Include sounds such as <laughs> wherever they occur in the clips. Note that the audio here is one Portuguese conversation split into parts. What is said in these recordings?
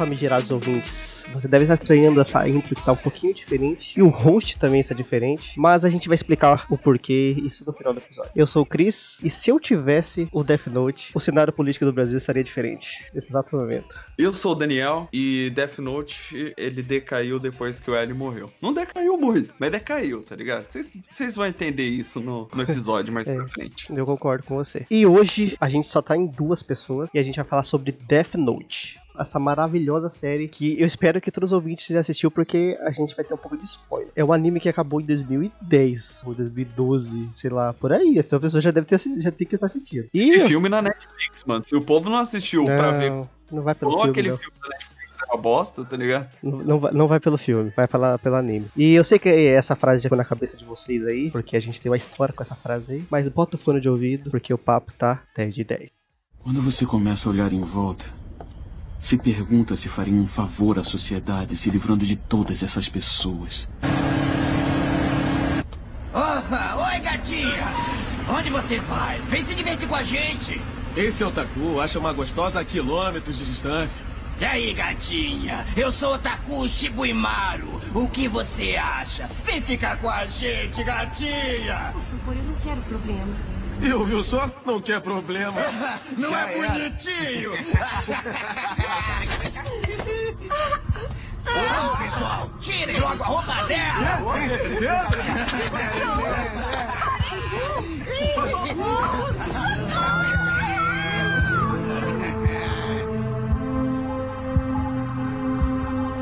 famigerados ouvintes, você deve estar estranhando essa intro que tá um pouquinho diferente. E o host também está diferente. Mas a gente vai explicar o porquê isso no final do episódio. Eu sou o Chris, e se eu tivesse o Death Note, o cenário político do Brasil estaria diferente nesse exato momento. Eu sou o Daniel, e Death Note, ele decaiu depois que o L morreu. Não decaiu muito, mas decaiu, tá ligado? Vocês vão entender isso no, no episódio mais <laughs> é, pra frente. Eu concordo com você. E hoje a gente só tá em duas pessoas, e a gente vai falar sobre Death Note essa maravilhosa série que eu espero que todos os ouvintes já assistiu porque a gente vai ter um pouco de spoiler. É um anime que acabou em 2010 ou 2012, sei lá, por aí. Então a pessoa já deve ter já tem que estar assistindo. E, e filme na Netflix, mano. Se o povo não assistiu não, pra ver, não vai pelo filme, aquele não. filme da Netflix é uma bosta, tá ligado? Não, não, vai, não vai pelo filme, vai pela, pelo anime. E eu sei que essa frase já foi na cabeça de vocês aí, porque a gente tem uma história com essa frase aí, mas bota o fone de ouvido, porque o papo tá 10 de 10. Quando você começa a olhar em volta, se pergunta se faria um favor à sociedade se livrando de todas essas pessoas. Oh, oi, gatinha! Onde você vai? Vem se divertir com a gente! Esse otaku acha uma gostosa a quilômetros de distância. E aí, gatinha? Eu sou Otaku Shibuimaru. O que você acha? Vem ficar com a gente, gatinha! Por favor, eu não quero problema. Eu, viu só? Não quer problema. <laughs> Não Já é bonitinho! <laughs> Vamos, pessoal! Tirem logo a roupa dela!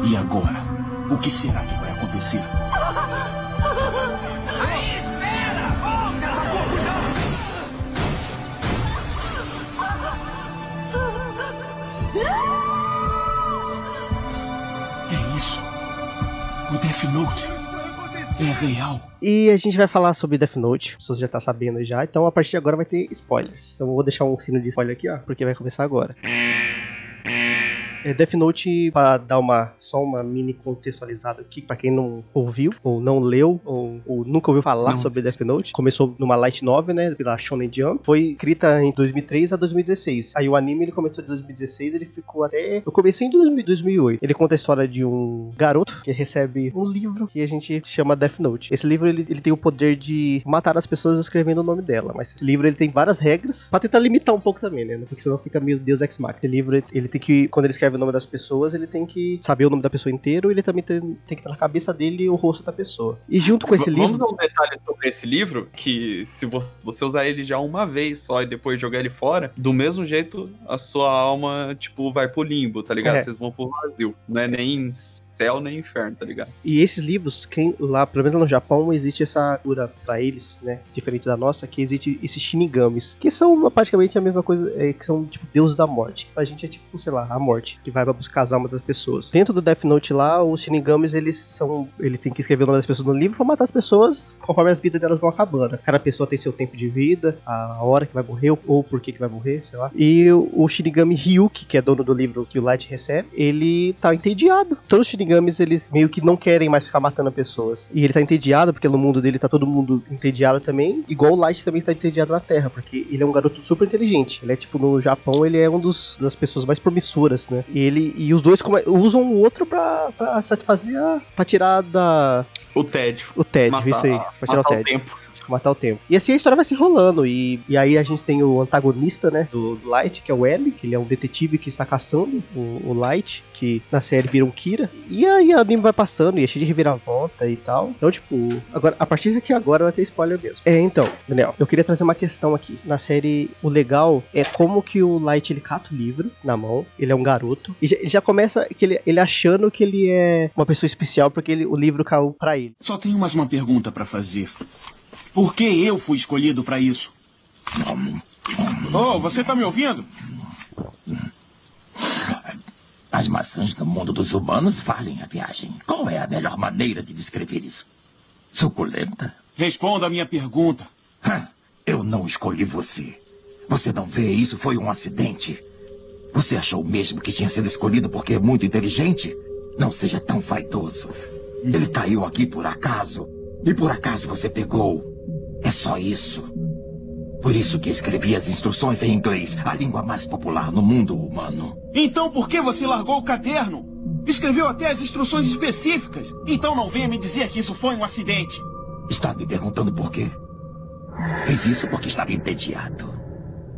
E agora? O que será que vai acontecer? <laughs> Death Note é real. E a gente vai falar sobre Death Note, você já tá sabendo já, então a partir de agora vai ter spoilers. Então eu vou deixar um sino de spoiler aqui, ó, porque vai começar agora. É, Death Note, para dar uma só uma mini contextualizada aqui, para quem não ouviu, ou não leu, ou, ou nunca ouviu falar não, sobre Death Note, começou numa light novel, né, pela Shonen Jump, foi escrita em 2003 a 2016. Aí o anime ele começou de 2016, ele ficou até no começo de 2008. Ele conta a história de um garoto que recebe um livro que a gente chama Death Note. Esse livro ele, ele tem o poder de matar as pessoas escrevendo o nome dela, mas esse livro ele tem várias regras para tentar limitar um pouco também, né, porque senão fica meio Deus Ex Machina. Esse livro ele tem que quando ele escreve o nome das pessoas, ele tem que saber o nome da pessoa inteiro, ele também tem, tem que estar na cabeça dele o rosto da pessoa. E junto com esse livro. Vamos dar um detalhe sobre esse livro: que se você usar ele já uma vez só e depois jogar ele fora, do mesmo jeito a sua alma, tipo, vai pro limbo, tá ligado? É. Vocês vão pro vazio. Não é nem céu nem inferno, tá ligado? E esses livros, quem lá, pelo menos lá no Japão, existe essa cura para eles, né? Diferente da nossa, que existe esses shinigamis, que são praticamente a mesma coisa, é, que são tipo deuses da morte. Pra gente é tipo, sei lá, a morte, que vai buscar as almas das pessoas. Dentro do Death Note lá, os shinigamis, eles são. Ele tem que escrever o nome das pessoas no livro pra matar as pessoas conforme as vidas delas vão acabando. Cada pessoa tem seu tempo de vida, a hora que vai morrer, ou por que, que vai morrer, sei lá. E o Shinigami Ryuki, que é dono do livro que o Light recebe, ele tá entediado. Todos os Shinigamis eles meio que não querem mais ficar matando pessoas. E ele tá entediado, porque no mundo dele tá todo mundo entediado também. Igual o Light também tá entediado na Terra, porque ele é um garoto super inteligente. Ele é tipo, no Japão, ele é um dos das pessoas mais promissoras, né? E ele e os dois usam o outro pra, pra satisfazer a, pra tirar da. O tédio. O tédio, matar, isso aí. Pra tirar o tédio. O tempo matar o tempo. E assim a história vai se rolando. E, e aí a gente tem o antagonista, né? Do, do Light, que é o L, que ele é um detetive que está caçando o, o Light, que na série vira um Kira. E aí o anime vai passando e é cheio de reviravolta e tal. Então, tipo, agora, a partir daqui agora vai ter spoiler mesmo. É, então, Daniel, eu queria trazer uma questão aqui. Na série, o legal é como que o Light ele cata o livro na mão. Ele é um garoto. E já, ele já começa que ele, ele achando que ele é uma pessoa especial porque ele, o livro caiu pra ele. Só tenho mais uma pergunta para fazer. Por que eu fui escolhido para isso? Oh, você tá me ouvindo? As maçãs do mundo dos humanos valem a viagem. Qual é a melhor maneira de descrever isso? Suculenta? Responda a minha pergunta. Eu não escolhi você. Você não vê, isso foi um acidente. Você achou mesmo que tinha sido escolhido porque é muito inteligente? Não seja tão vaidoso. Ele caiu aqui por acaso. E por acaso você pegou. É só isso. Por isso que escrevi as instruções em inglês, a língua mais popular no mundo humano. Então por que você largou o caderno? Escreveu até as instruções específicas. Então não venha me dizer que isso foi um acidente. Está me perguntando por quê? Fiz isso porque estava entediado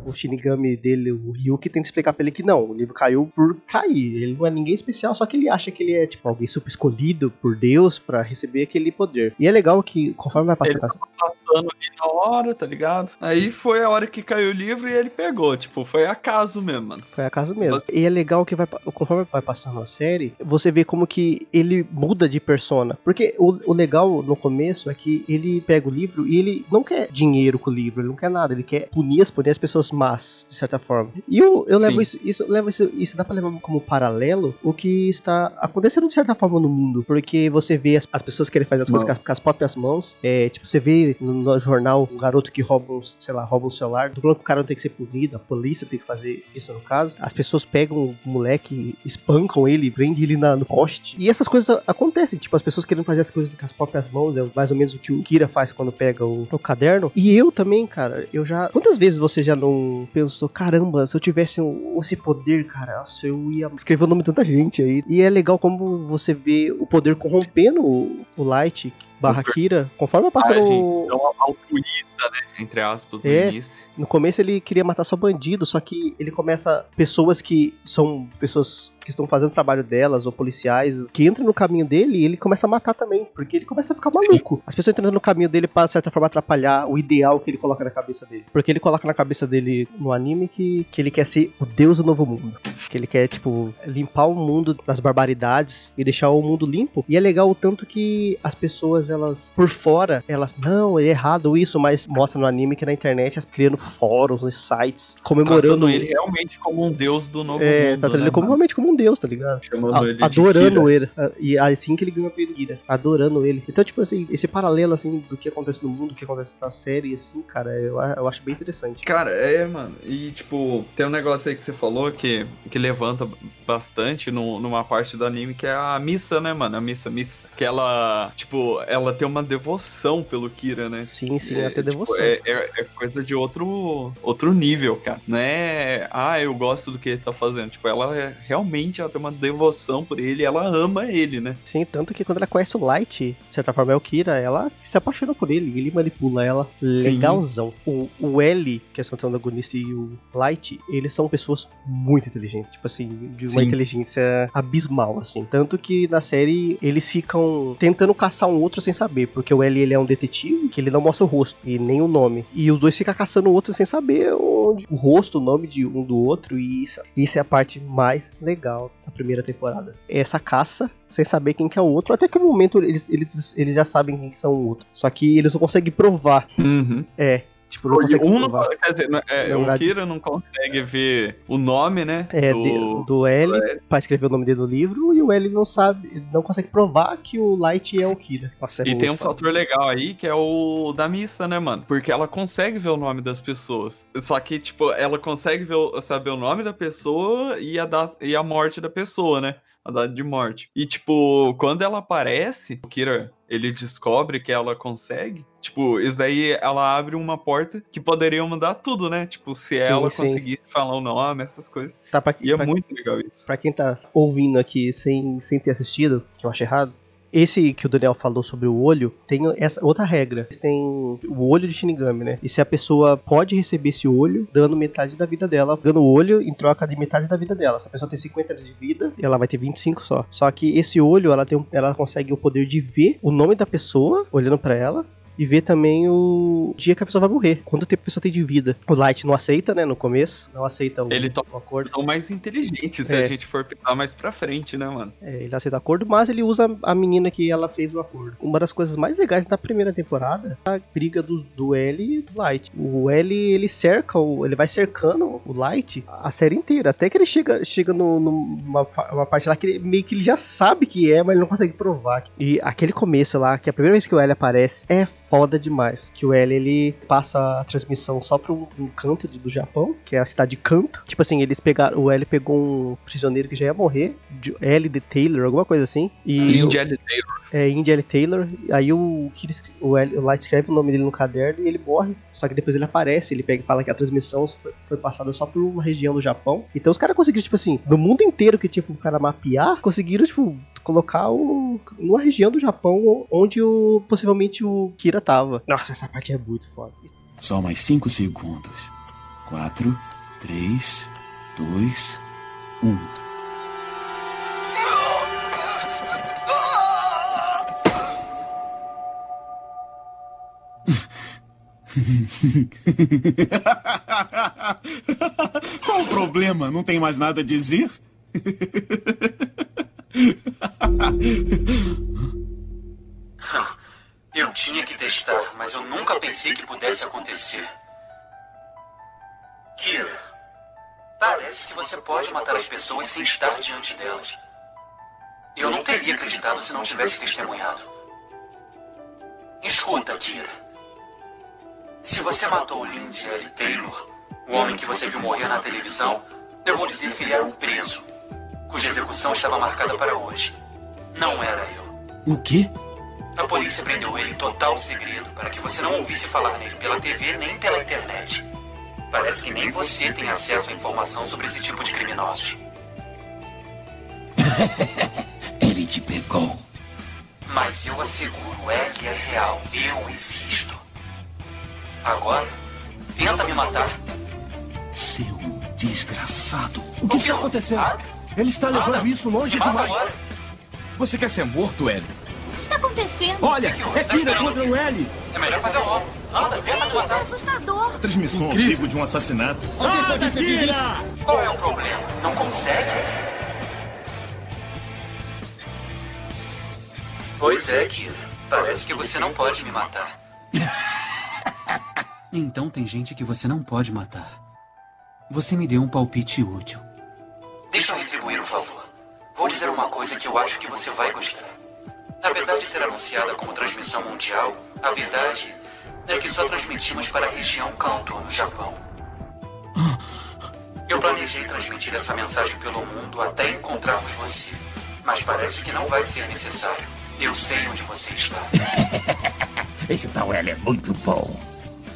o Shinigami dele, o Ryuki, tenta explicar pra ele que não, o livro caiu por cair. Ele não é ninguém especial, só que ele acha que ele é, tipo, alguém super escolhido por Deus para receber aquele poder. E é legal que, conforme vai passando. Ele tá passando ali na hora, tá ligado? Aí foi a hora que caiu o livro e ele pegou. Tipo, foi acaso mesmo, mano. Foi acaso mesmo. E é legal que vai, conforme vai passando a série, você vê como que ele muda de persona. Porque o, o legal no começo é que ele pega o livro e ele não quer dinheiro com o livro, ele não quer nada, ele quer punir as, punir as pessoas más, de certa forma. E eu, eu levo isso, isso, levo isso, isso dá pra levar como paralelo o que está acontecendo de certa forma no mundo, porque você vê as, as pessoas querem fazer as coisas com as, próprias mãos, é, tipo, você vê no, no, jornal um garoto que rouba, um, sei lá, rouba um celular, do o cara não tem que ser punido, a polícia tem que fazer isso no caso, as pessoas pegam o moleque, espancam ele, prendem ele na, no poste, e essas coisas acontecem, tipo, as pessoas querendo fazer as coisas com as próprias mãos, é mais ou menos o que o Kira faz quando pega o, o caderno, e eu também, cara, eu já, quantas vezes você já não pensou, caramba, se eu tivesse um, esse poder, cara, nossa, eu ia escrever o nome de tanta gente aí. E é legal como você vê o poder corrompendo o, o Light, barra Kira, conforme passando. o... É uma altruísta, né? Entre aspas, no é, início. No começo ele queria matar só bandido, só que ele começa. Pessoas que são pessoas que estão fazendo o trabalho delas, ou policiais, que entram no caminho dele e ele começa a matar também, porque ele começa a ficar maluco. Sim. As pessoas entrando no caminho dele para, de certa forma, atrapalhar o ideal que ele coloca na cabeça dele. Porque ele coloca na cabeça dele no anime que, que ele quer ser o deus do novo mundo. Que ele quer, tipo, limpar o mundo das barbaridades e deixar o mundo limpo. E é legal o tanto que as pessoas elas, por fora, elas, não, é errado isso, mas mostra no anime que na internet, as criando fóruns e sites, comemorando. Tratando ele realmente como um deus do novo é, mundo. Tá tratando né, ele como, realmente como um deus, tá ligado? Chamando A, ele adorando ele. E assim que ele ganha o apelido Kira. Adorando ele. Então, tipo assim, esse paralelo, assim, do que acontece no mundo, do que acontece na série, assim, cara, eu, eu acho bem interessante. Cara, é, mano. E, tipo, tem um negócio aí que você falou que, que levanta bastante no, numa parte do anime, que é a missa, né, mano? A missa, a missa. Que ela, tipo, ela ela tem uma devoção pelo Kira, né? Sim, sim, é, ela tem tipo, devoção. É, é, é, coisa de outro, outro nível, cara. Não é, ah, eu gosto do que ele tá fazendo. Tipo, ela é, realmente ela tem uma devoção por ele, ela ama ele, né? Sim, tanto que quando ela conhece o Light, de certa forma é o Kira, ela se apaixona por ele, ele manipula ela legalzão. O, o L, que é o antagonista, e o Light, eles são pessoas muito inteligentes, tipo assim, de uma sim. inteligência abismal, assim. Tanto que na série eles ficam tentando caçar um outro sem saber, porque o L ele é um detetive que ele não mostra o rosto e nem o nome. E os dois ficam caçando o outro sem saber onde, o rosto, o nome de um do outro, e isso, isso é a parte mais legal da primeira temporada. É essa caça sem saber quem que é o outro, até que no momento eles, eles, eles já sabem quem são o outro. Só que eles não conseguem provar. Uhum. É, Tipo, não consegue um não, quer dizer, é, o Kira não consegue ver o nome, né? É, do, do L, do L. pra escrever o nome dele no livro, e o L não sabe, não consegue provar que o Light é o Kira. É e tem um fator legal aí, que é o da missa, né, mano? Porque ela consegue ver o nome das pessoas. Só que, tipo, ela consegue ver, saber o nome da pessoa e a, data, e a morte da pessoa, né? A data de morte. E, tipo, quando ela aparece, o Kira ele descobre que ela consegue, tipo, isso daí ela abre uma porta que poderia mudar tudo, né? Tipo, se sim, ela sim. conseguir falar o nome, essas coisas. Tá, pra, e é pra, muito legal isso. Pra quem tá ouvindo aqui sem, sem ter assistido, que eu acho errado, esse que o Daniel falou sobre o olho, tem essa outra regra. Tem o olho de Shinigami, né? E se a pessoa pode receber esse olho, dando metade da vida dela, dando o olho em troca de metade da vida dela. Se a pessoa tem 50 anos de vida, ela vai ter 25 só. Só que esse olho, ela, tem, ela consegue o poder de ver o nome da pessoa olhando para ela e ver também o dia que a pessoa vai morrer, quanto tempo a pessoa tem de vida. O Light não aceita, né, no começo, não aceita o, ele toma o acordo. São mais inteligentes se é. a gente for pensar mais pra frente, né, mano? É, ele aceita o acordo, mas ele usa a menina que ela fez o acordo. Uma das coisas mais legais da primeira temporada é a briga do, do L e do Light. O L, ele cerca, o, ele vai cercando o Light a série inteira, até que ele chega, chega no, numa uma parte lá que ele, meio que ele já sabe que é, mas ele não consegue provar. E aquele começo lá, que é a primeira vez que o L aparece, é foda demais. Que o L ele passa a transmissão só pra um, canto de- do Japão, que é a cidade de Kanto. Tipo assim, eles pegaram. O L pegou um prisioneiro que já ia morrer, de L de Taylor, alguma coisa assim. E Indy L. Taylor. é Indy L. Taylor. Aí o, o, L, o Light escreve o nome dele no caderno e ele morre. Só que depois ele aparece, ele pega e fala que a transmissão foi, foi passada só por uma região do Japão. Então os caras conseguiram, tipo assim, no mundo inteiro que tipo, o cara mapear, conseguiram, tipo, colocar o, numa região do Japão onde o, possivelmente o Kira tava. Nossa, essa parte é muito foda. Só mais cinco segundos. Quatro, três, dois, um. <laughs> Qual o problema? Não tem mais nada a dizer? <laughs> Eu tinha que testar, mas eu nunca pensei que pudesse acontecer. Kira, parece que você pode matar as pessoas sem estar diante delas. Eu não teria acreditado se não tivesse testemunhado. Escuta, Kira. Se você matou Lindsay L. Taylor, o homem que você viu morrer na televisão, eu vou dizer que ele era um preso, cuja execução estava marcada para hoje. Não era eu. O quê? A polícia prendeu ele em total segredo para que você não ouvisse falar nele pela TV nem pela internet. Parece que nem você tem acesso à informação sobre esse tipo de criminosos. <laughs> Ele te pegou. Mas eu asseguro, Egg é real. Eu existo. Agora, tenta me matar. Seu desgraçado. O que está acontecendo? Ele está levando isso longe demais. Agora. Você quer ser morto, L? O acontecendo? Olha, é Kira contra o L. É melhor fazer logo. Anda, tenta me matar. assustador. Transmissão ao vivo de um assassinato. Nada, Kira! Qual é o problema? Não consegue? Pois é, Kira. Parece que você não pode me matar. <laughs> Então tem gente que você não pode matar. Você me deu um palpite útil. Deixa eu retribuir o favor. Vou dizer uma coisa que eu acho que você vai gostar. Apesar de ser anunciada como transmissão mundial, a verdade é que só transmitimos para a região Kanto, no Japão. Eu planejei transmitir essa mensagem pelo mundo até encontrarmos você. Mas parece que não vai ser necessário. Eu sei onde você está. <laughs> Esse tal L é muito bom.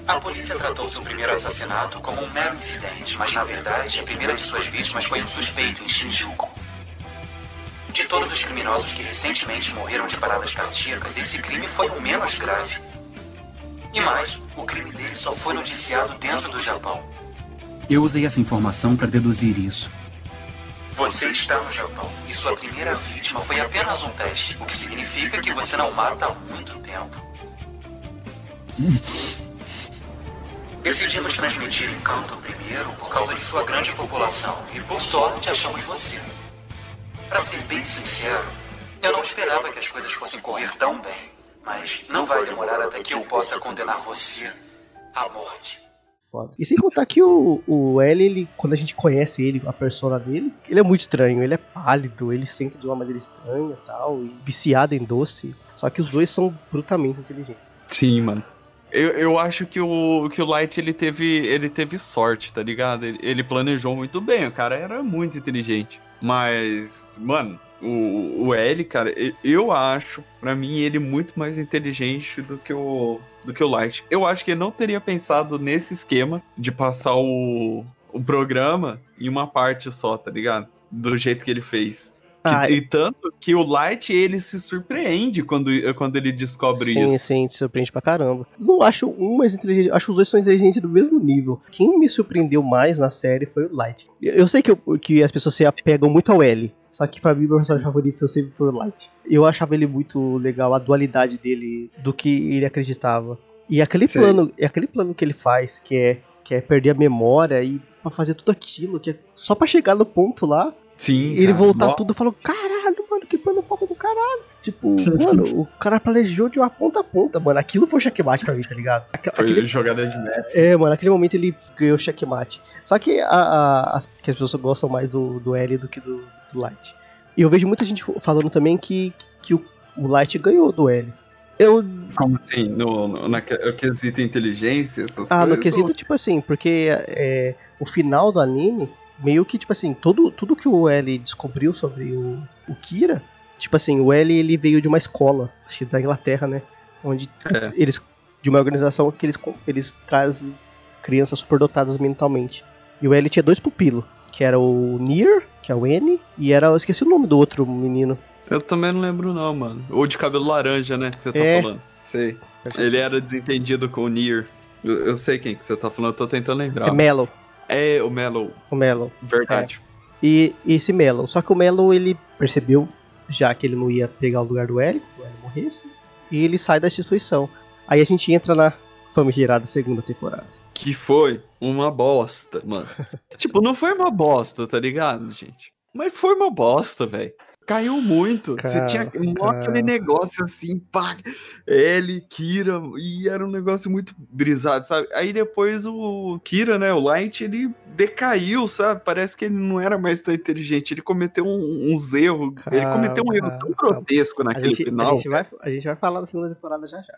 A polícia tratou seu primeiro assassinato como um mero incidente, mas na verdade a primeira de suas vítimas foi um suspeito em Shinjuku. De todos os criminosos que recentemente morreram de paradas cardíacas, esse crime foi o menos grave. E mais, o crime dele só foi noticiado dentro do Japão. Eu usei essa informação para deduzir isso. Você está no Japão e sua primeira vítima foi apenas um teste, o que significa que você não mata há muito tempo. Decidimos transmitir em Kanto primeiro por causa de sua grande população e por sorte achamos você. Para ser bem sincero, eu não esperava que as coisas fossem correr tão bem, mas não vai demorar até que eu possa condenar você à morte. Foda. E sem contar que o, o L, ele, quando a gente conhece ele, a persona dele, ele é muito estranho. Ele é pálido, ele sente de uma maneira estranha e tal, e viciado em doce. Só que os dois são brutalmente inteligentes. Sim, mano. Eu, eu acho que o, que o Light ele teve, ele teve sorte, tá ligado? Ele, ele planejou muito bem, o cara era muito inteligente. Mas, mano, o, o L, cara, eu acho, pra mim, ele muito mais inteligente do que o, do que o Light. Eu acho que ele não teria pensado nesse esquema de passar o, o programa em uma parte só, tá ligado? Do jeito que ele fez. Que- Ah, e tanto que o Light, ele se surpreende quando, quando ele descobre Sim, isso. sim, te surpreende pra caramba. Não acho um mais inteligente, acho que os dois são inteligentes do mesmo nível. Quem me surpreendeu mais na série foi o Light. Eu sei que, eu- que as pessoas se apegam muito ao L, só que pra mim, meu personagem favorito sempre foi o Light. Eu achava ele muito legal, a dualidade dele, do que ele acreditava. E aquele plano, e aquele plano que ele faz, que é, que é perder a memória e pra fazer tudo aquilo, que é só pra chegar no ponto lá, Sim. e ele cara. voltar tudo e falou, caralho, mano, que plano foda do caralho. Tipo, <laughs> mano, o cara planejou de uma ponta a ponta, mano. Aquilo foi checkmate pra mim, tá ligado? Aque- Foi Aquele, jogada de mestre. é, mano, naquele momento ele ganhou checkmate. Só que, a, a- as, que as pessoas gostam mais do, do L do que do, do Light. E eu vejo muita gente falando também que, que o, o Light ganhou do L. Eu. Como assim? No, no, na, no quesito inteligência, essas Ah, coisas? no quesito, tipo assim, porque é, o final do anime, meio que, tipo assim, tudo, tudo que o L descobriu sobre o, o Kira, tipo assim, o L ele veio de uma escola, acho que da Inglaterra, né? Onde É. eles. De uma organização que eles, eles trazem crianças superdotadas mentalmente. E o L tinha dois pupilos, que era o Nier, que é o N, e era. Eu esqueci o nome do outro menino. Eu também não lembro não, mano. Ou de cabelo laranja, né, que você tá É. falando. Sei. Ele era desentendido com o Nier. Eu, eu sei quem que você tá falando, eu tô tentando lembrar. É. É, o Mellow, O Mellow. verdade. E esse Mellow. Só que o Mellow ele percebeu já que ele não ia pegar o lugar do que o L morresse, e ele sai da instituição. Aí a gente entra na famigerada segunda temporada. Que foi uma bosta, mano. <laughs> tipo, não foi uma bosta, tá ligado, gente? Mas foi uma bosta, velho. Caiu muito. Você Cara, tinha mó cara. aquele negócio assim, pá, L, Kira, e era um negócio muito brisado, sabe? Aí depois o Kira, né, o Light, ele decaiu, sabe? Parece que ele não era mais tão inteligente. Ele cometeu um- uns erros. ele cometeu um erro tão calma. grotesco A naquele gente, a, final. gente vai, a gente vai falar da segunda temporada já já.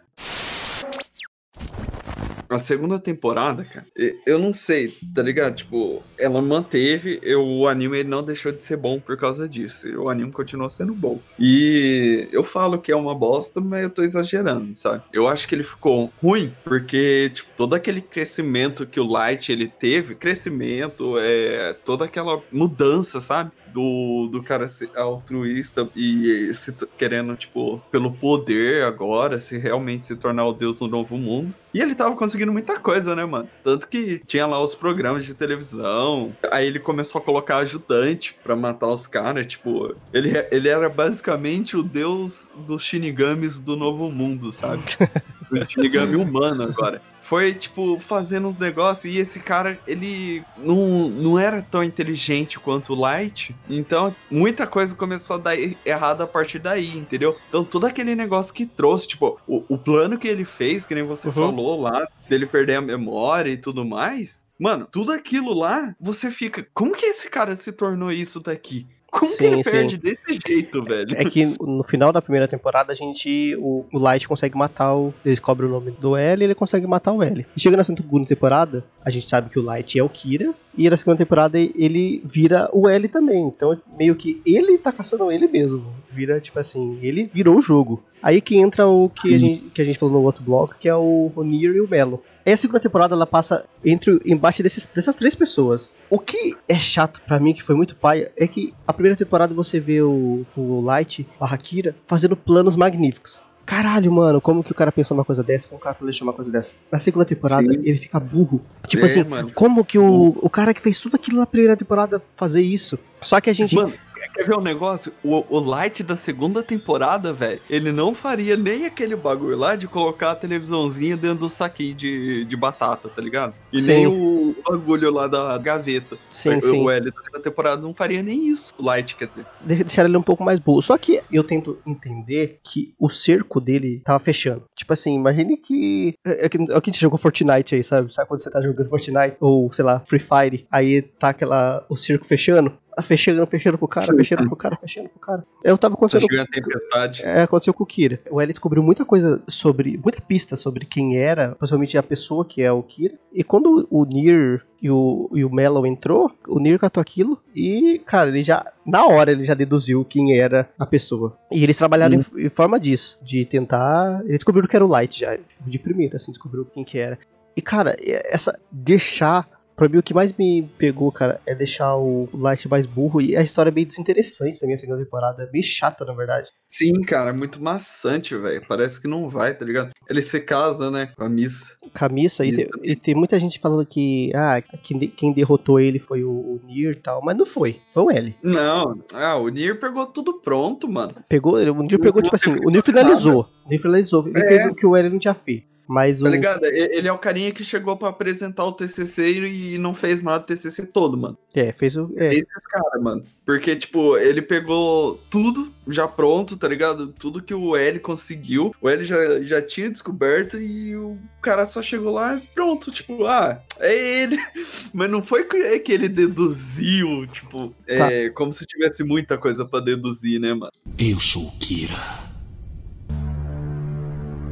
A segunda temporada, cara, eu não sei, tá ligado? Tipo, ela manteve, eu, o anime não deixou de ser bom por causa disso. O anime continuou sendo bom. E eu falo que é uma bosta, mas eu tô exagerando, sabe? Eu acho que ele ficou ruim porque, tipo, todo aquele crescimento que o Light ele teve, crescimento, é toda aquela mudança, sabe? Do, do cara ser altruísta e se querendo, tipo, pelo poder agora, se realmente se tornar o deus do novo mundo. E ele tava conseguindo muita coisa, né, mano? Tanto que tinha lá os programas de televisão. Aí ele começou a colocar ajudante pra matar os caras. Tipo, ele, ele era basicamente o deus dos Shinigamis do novo mundo, sabe? <laughs> o Shinigami humano agora. Foi, tipo, fazendo uns negócios e esse cara, ele não, não era tão inteligente quanto o Light. Então, muita coisa começou a dar er- errado a partir daí, entendeu? Então, todo aquele negócio que trouxe, tipo, o, o plano que ele fez, que nem você Uhum. falou lá, dele perder a memória e tudo mais. Mano, tudo aquilo lá, você fica. Como que esse cara se tornou isso daqui? Como que Sim, ele sim. perde desse jeito, velho? É que no final da primeira temporada a gente. O, o Light consegue matar o. Ele descobre o nome do L e ele consegue matar o L. E chega na segunda temporada, a gente sabe que o Light é o Kira. E na segunda temporada ele vira o L também. Então meio que ele tá caçando ele mesmo. Vira tipo assim, ele virou o jogo. Aí que entra o que a gente, que a gente falou no outro bloco, que é o, o Nier e o Melo. Aí a segunda temporada ela passa entre embaixo desses, dessas três pessoas. O que é chato pra mim, que foi muito pai, é que a primeira temporada você vê o, o Light, o Hakira, fazendo planos magníficos. Caralho, mano, como que o cara pensou numa coisa dessa? Como o cara planejou uma coisa dessa? Na segunda temporada, Sim. ele fica burro. Tipo É, assim, mano. como que o, o cara que fez tudo aquilo na primeira temporada fazer isso? Só que a gente. Mano, quer ver um negócio? O, o Light da segunda temporada, velho, ele não faria nem aquele bagulho lá de colocar a televisãozinha dentro do saquinho de, de batata, tá ligado? E Sim. nem o bagulho lá da gaveta. sim, o, sim. o L da segunda temporada não faria nem isso. O Light, quer dizer. de- deixar ele um pouco mais burro. Só que eu tento entender que o cerco dele tava fechando. Tipo assim, imagine que. É, é que, é que a gente jogou Fortnite aí, sabe? Sabe quando você tá jogando Fortnite? Ou, sei lá, Free Fire. Aí tá aquela. o cerco fechando. Tá fechando, fechando pro cara, fechando pro cara, fechando pro cara. Eu tava Tá acontecendo. chegando a tempestade. É, aconteceu com o Kira. O L descobriu muita coisa sobre. muita pista sobre quem era, principalmente a pessoa que é o Kira. E quando o Nier e o, e o Mellow entrou, o Nier catou aquilo e, cara, ele já. Na hora ele já deduziu quem era a pessoa. E eles trabalharam em, em forma disso, de tentar. Eles descobriram que era o Light já. De primeira, assim, descobriu quem que era. E, cara, essa. deixar. Pra mim, o que mais me pegou, cara, é deixar o Light mais burro e a história é bem desinteressante também, a segunda temporada. É bem chata, na verdade. Sim, cara, é muito maçante, velho. Parece que não vai, tá ligado? Ele se casa, né, com a Missa. camisa e, Isso, tem- e tem muita gente falando que ah, quem, de- quem derrotou ele foi o, o Nier e tal, mas não foi, foi o L. Não, ah, o Nier pegou tudo pronto, mano. Pegou, o Nier pegou tipo assim, o Nier que fazer finalizou, o Nier finalizou, ele É. fez o que o L não tinha feito. Mas Tá o ligado? Ele é o carinha que chegou pra apresentar o TCC e não fez nada do TCC todo, mano. é, fez o é, Esses caras, mano. Porque, tipo, ele pegou tudo já pronto, tá ligado? Tudo que o L conseguiu. O L já, já tinha descoberto e o cara só chegou lá e pronto. Tipo, ah, é ele. <laughs> Mas não foi que é que ele deduziu, tipo, é, como se tivesse muita coisa pra deduzir, né, mano? Eu sou o Kira.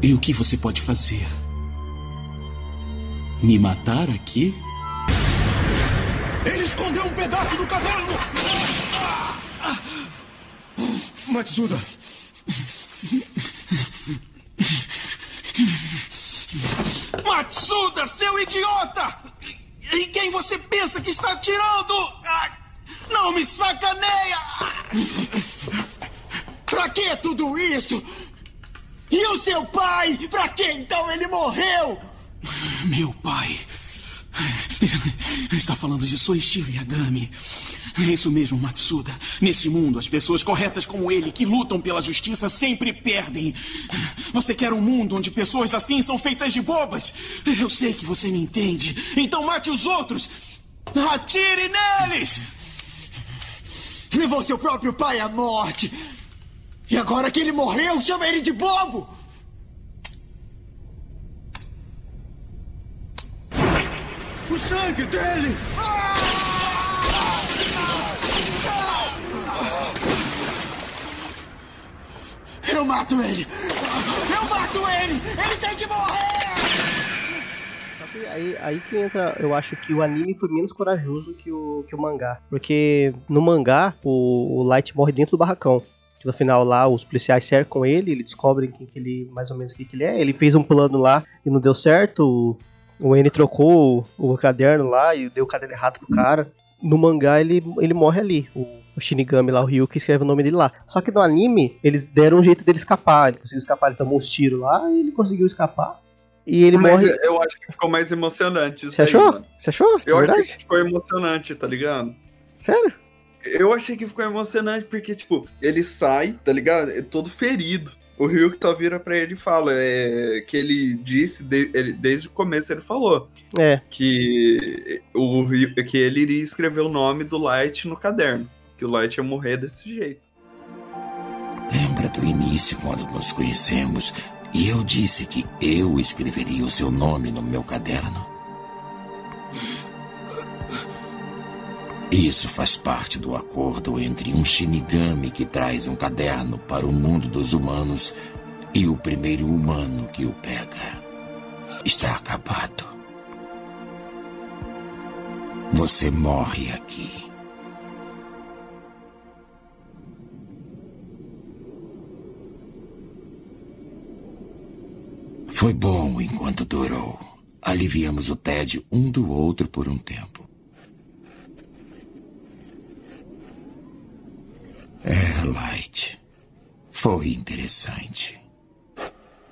E o que você pode fazer? Me matar aqui? Ele escondeu um pedaço do caderno! Matsuda! Matsuda, seu idiota! Em quem você pensa que está atirando? Não me sacaneia! Pra que tudo isso? E o seu pai? Pra que então ele morreu? Meu pai. Está falando de Soichiro Yagami. É isso mesmo, Matsuda. Nesse mundo, as pessoas corretas como ele, que lutam pela justiça, sempre perdem. Você quer um mundo onde pessoas assim são feitas de bobas? Eu sei que você me entende. Então mate os outros! Atire neles! Levou seu próprio pai à morte! E agora que ele morreu, chama ele de bobo! O sangue dele! Eu mato ele! Eu mato ele! Ele tem que morrer! Aí, aí que entra, eu acho que o anime foi menos corajoso que o, que o mangá. Porque no mangá, o, o Light morre dentro do barracão. No final lá, os policiais cercam ele, ele descobrem quem que ele, mais ou menos quem que ele é. Ele fez um plano lá e não deu certo. O N trocou o, o caderno lá e deu o caderno errado pro cara. No mangá ele, ele morre ali. O, o Shinigami lá, o Ryu, que escreve o nome dele lá. Só que no anime, eles deram um jeito dele escapar. Ele conseguiu escapar, ele tomou uns tiros lá e ele conseguiu escapar. E ele Mas morre. eu acho que ficou mais emocionante. isso Você achou? Você achou? Eu Verdade? achei que ficou emocionante, tá ligado? Sério? Eu achei que ficou emocionante porque, tipo, ele sai, tá ligado? É todo ferido. O Ryuk tá vira pra ele e fala é, que ele disse, de- ele- desde o começo ele falou, É. que, o, que ele iria escrever o nome do Light no caderno. Que o Light ia morrer desse jeito. Lembra do início, quando nos conhecemos, e eu disse que eu escreveria o seu nome no meu caderno? Isso faz parte do acordo entre um Shinigami que traz um caderno para o mundo dos humanos e o primeiro humano que o pega. Está acabado. Você morre aqui. Foi bom enquanto durou. Aliviamos o tédio um do outro por um tempo. É, Light. Foi interessante.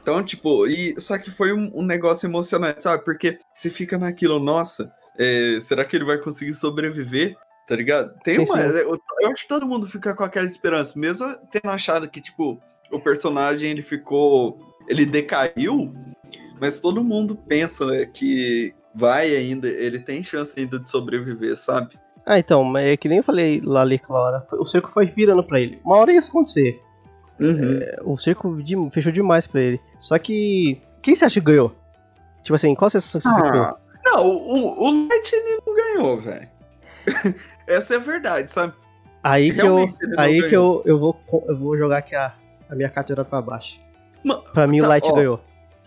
Então, tipo, e, só que foi um, um negócio emocionante, sabe? Porque você fica naquilo, nossa, é, será que ele vai conseguir sobreviver? Tá ligado? Tem Sim, uma. sim. Eu, eu acho que todo mundo fica com aquela esperança, mesmo tendo achado que, tipo, o personagem ele ficou. Ele decaiu, mas todo mundo pensa né, que vai ainda, ele tem chance ainda de sobreviver, sabe? Ah, então, mas é que nem eu falei lá ali aquela hora. O cerco foi virando pra ele. Uma hora ia isso acontecer. Uhum. É, O cerco de- fechou demais pra ele. Só que. Quem você acha que ganhou? Tipo assim, qual a sensação que você ficou? Ah, não, o, o não ganhou, velho. <laughs> Essa é a verdade, sabe? Aí que eu, aí que eu, eu, vou, eu vou jogar aqui a, a minha carteira pra baixo. Ma- Pra mim, o tá, Light ó, ganhou.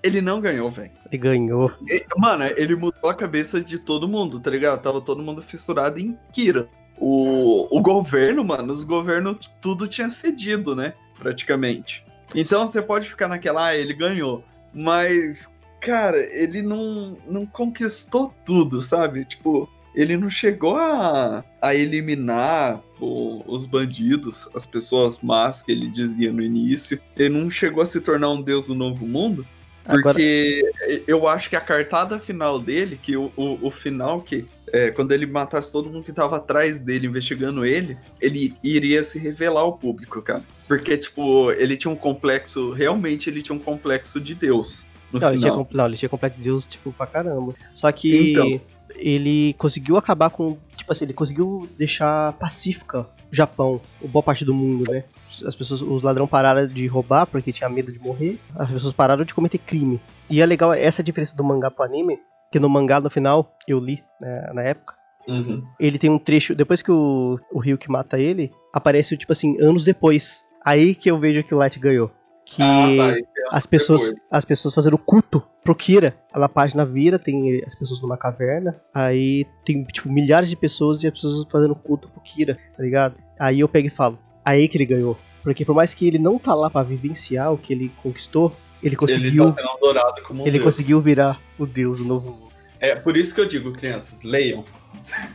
Ele não ganhou, velho. Ele ganhou. Mano, ele mudou a cabeça de todo mundo, tá ligado? Tava todo mundo fissurado em Kira. O, o governo, mano, os governos tudo tinha cedido, né? Praticamente. Então você pode ficar naquela, ah, ele ganhou. Mas, cara, ele não, não conquistou tudo, sabe? Tipo, ele não chegou a, a eliminar o- os bandidos, as pessoas más que ele dizia no início. Ele não chegou a se tornar um deus do novo mundo. Agora, Porque eu acho que a cartada final dele, que o, o, o final que. é, quando ele matasse todo mundo que tava atrás dele, investigando ele, ele iria se revelar ao público, cara. Porque, tipo, ele tinha um complexo. Realmente ele tinha um complexo de Deus. No não, ele tinha, final. não, ele tinha complexo de Deus, tipo, pra caramba. Só que Então. ele conseguiu acabar com. Tipo assim, ele conseguiu deixar pacífica o Japão, boa parte do mundo, né? As pessoas, os ladrões pararam de roubar porque tinha medo de morrer. As pessoas pararam de cometer crime. E é legal essa diferença do mangá pro anime, que no mangá no final, eu li né, na época. Uhum. ele tem um trecho, depois que o, o Ryuk mata ele, aparece, tipo assim, anos depois. Aí que eu vejo que o Light ganhou. que Ah, tá, é as pessoas depois. as pessoas fazendo culto pro Kira. Na página vira, tem as pessoas numa caverna, aí tem tipo milhares de pessoas e as pessoas fazendo culto pro Kira, tá ligado? Aí eu pego e falo, aí que ele ganhou. Porque por mais que ele não tá lá pra vivenciar o que ele conquistou, ele conseguiu, Ele tá como um ele deus. conseguiu virar o deus do novo mundo. É por isso que eu digo, crianças, leiam.